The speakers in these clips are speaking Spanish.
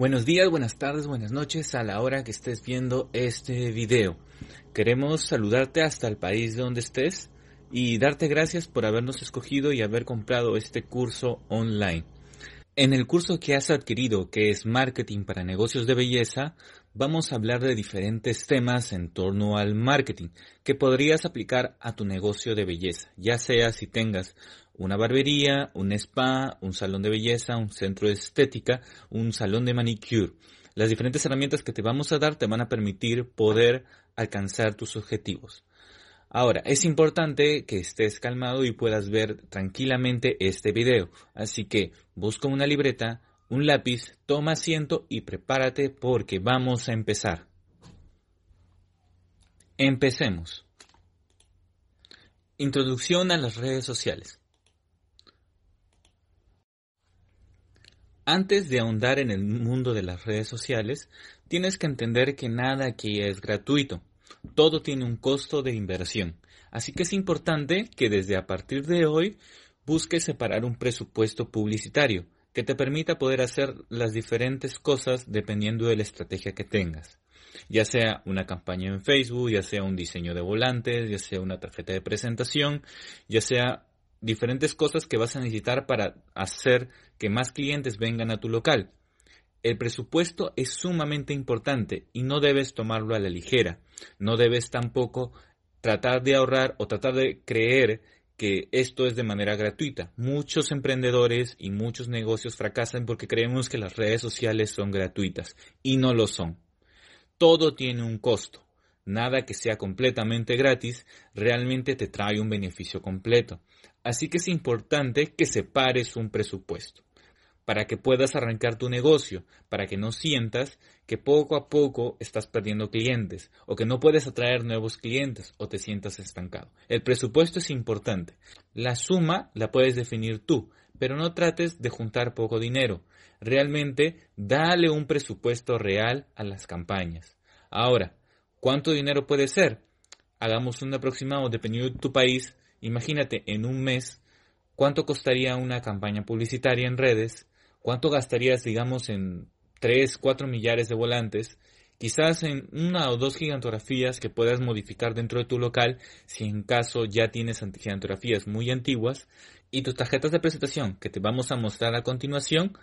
Buenos días, buenas tardes, buenas noches a la hora que estés viendo este video. Queremos saludarte hasta el país de donde estés y darte gracias por habernos escogido y haber comprado este curso online. En el curso que has adquirido, que es Marketing para Negocios de Belleza, vamos a hablar de diferentes temas en torno al marketing que podrías aplicar a tu negocio de belleza, ya sea si tengas una barbería, un spa, un salón de belleza, un centro de estética, un salón de manicure. Las diferentes herramientas que te vamos a dar te van a permitir poder alcanzar tus objetivos. Ahora, es importante que estés calmado y puedas ver tranquilamente este video. Así que busca una libreta, un lápiz, toma asiento y prepárate porque vamos a empezar. Empecemos. Introducción a las redes sociales. Antes de ahondar en el mundo de las redes sociales, tienes que entender que nada aquí es gratuito. Todo tiene un costo de inversión. Así que es importante que desde a partir de hoy busques separar un presupuesto publicitario que te permita poder hacer las diferentes cosas dependiendo de la estrategia que tengas. Ya sea una campaña en Facebook, ya sea un diseño de volantes, ya sea una tarjeta de presentación, ya sea diferentes cosas que vas a necesitar para hacer que más clientes vengan a tu local. El presupuesto es sumamente importante y no debes tomarlo a la ligera. No debes tampoco tratar de ahorrar o tratar de creer que esto es de manera gratuita. Muchos emprendedores y muchos negocios fracasan porque creemos que las redes sociales son gratuitas y no lo son. Todo tiene un costo. Nada que sea completamente gratis realmente te trae un beneficio completo. Así que es importante que separes un presupuesto para que puedas arrancar tu negocio, para que no sientas que poco a poco estás perdiendo clientes o que no puedes atraer nuevos clientes o te sientas estancado. El presupuesto es importante. La suma la puedes definir tú, pero no trates de juntar poco dinero. Realmente dale un presupuesto real a las campañas. Ahora, ¿cuánto dinero puede ser? Hagamos un aproximado dependiendo de tu país. Imagínate en un mes cuánto costaría una campaña publicitaria en redes ¿Cuánto gastarías, digamos, en 3, 4 millares de volantes? Quizás en una o dos gigantografías que puedas modificar dentro de tu local si en caso ya tienes gigantografías muy antiguas y tus tarjetas de presentación que te vamos a mostrar a continuación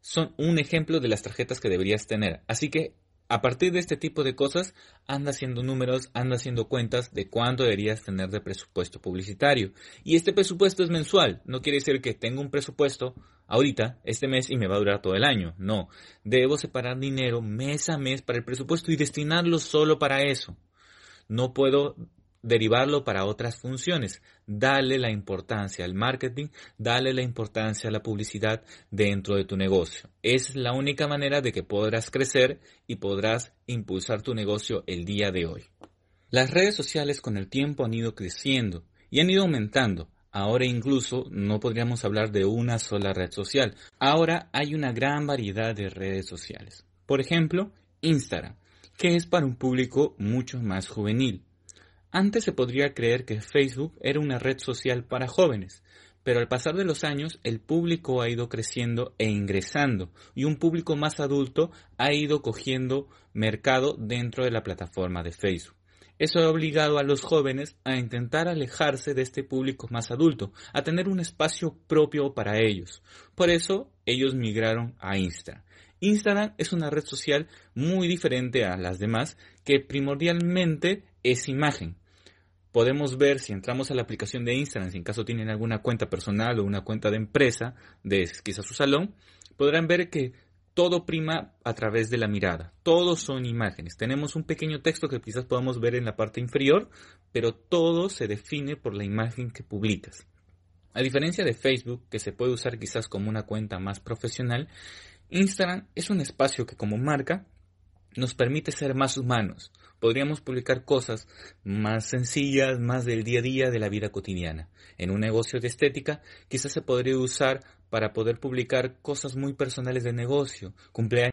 son un ejemplo de las tarjetas que deberías tener. Así que a partir de este tipo de cosas, anda haciendo números, anda haciendo cuentas de cuánto deberías tener de presupuesto publicitario. Y este presupuesto es mensual, no quiere decir que tengo un presupuesto ahorita, este mes, y me va a durar todo el año. No, debo separar dinero mes a mes para el presupuesto y destinarlo solo para eso. No puedo derivarlo para otras funciones. Dale la importancia al marketing, dale la importancia a la publicidad dentro de tu negocio. Es la única manera de que podrás crecer y podrás impulsar tu negocio el día de hoy. Las redes sociales con el tiempo han ido creciendo y han ido aumentando. Ahora incluso no podríamos hablar de una sola red social. Ahora hay una gran variedad de redes sociales. Por ejemplo, Instagram, que es para un público mucho más juvenil. Antes se podría creer que Facebook era una red social para jóvenes, pero al pasar de los años el público ha ido creciendo e ingresando y un público más adulto ha ido cogiendo mercado dentro de la plataforma de Facebook. Eso ha obligado a los jóvenes a intentar alejarse de este público más adulto, a tener un espacio propio para ellos. Por eso ellos migraron a Instagram. Instagram es una red social muy diferente a las demás que primordialmente es imagen podemos ver si entramos a la aplicación de Instagram, si en caso tienen alguna cuenta personal o una cuenta de empresa de quizás su salón, podrán ver que todo prima a través de la mirada. Todos son imágenes. Tenemos un pequeño texto que quizás podamos ver en la parte inferior, pero todo se define por la imagen que publicas. A diferencia de Facebook, que se puede usar quizás como una cuenta más profesional, Instagram es un espacio que como marca nos permite ser más humanos. Podríamos publicar cosas más sencillas, más del día a día de la vida cotidiana. En un negocio de estética, quizás se podría usar para poder publicar cosas muy personales de negocio, cumpleaños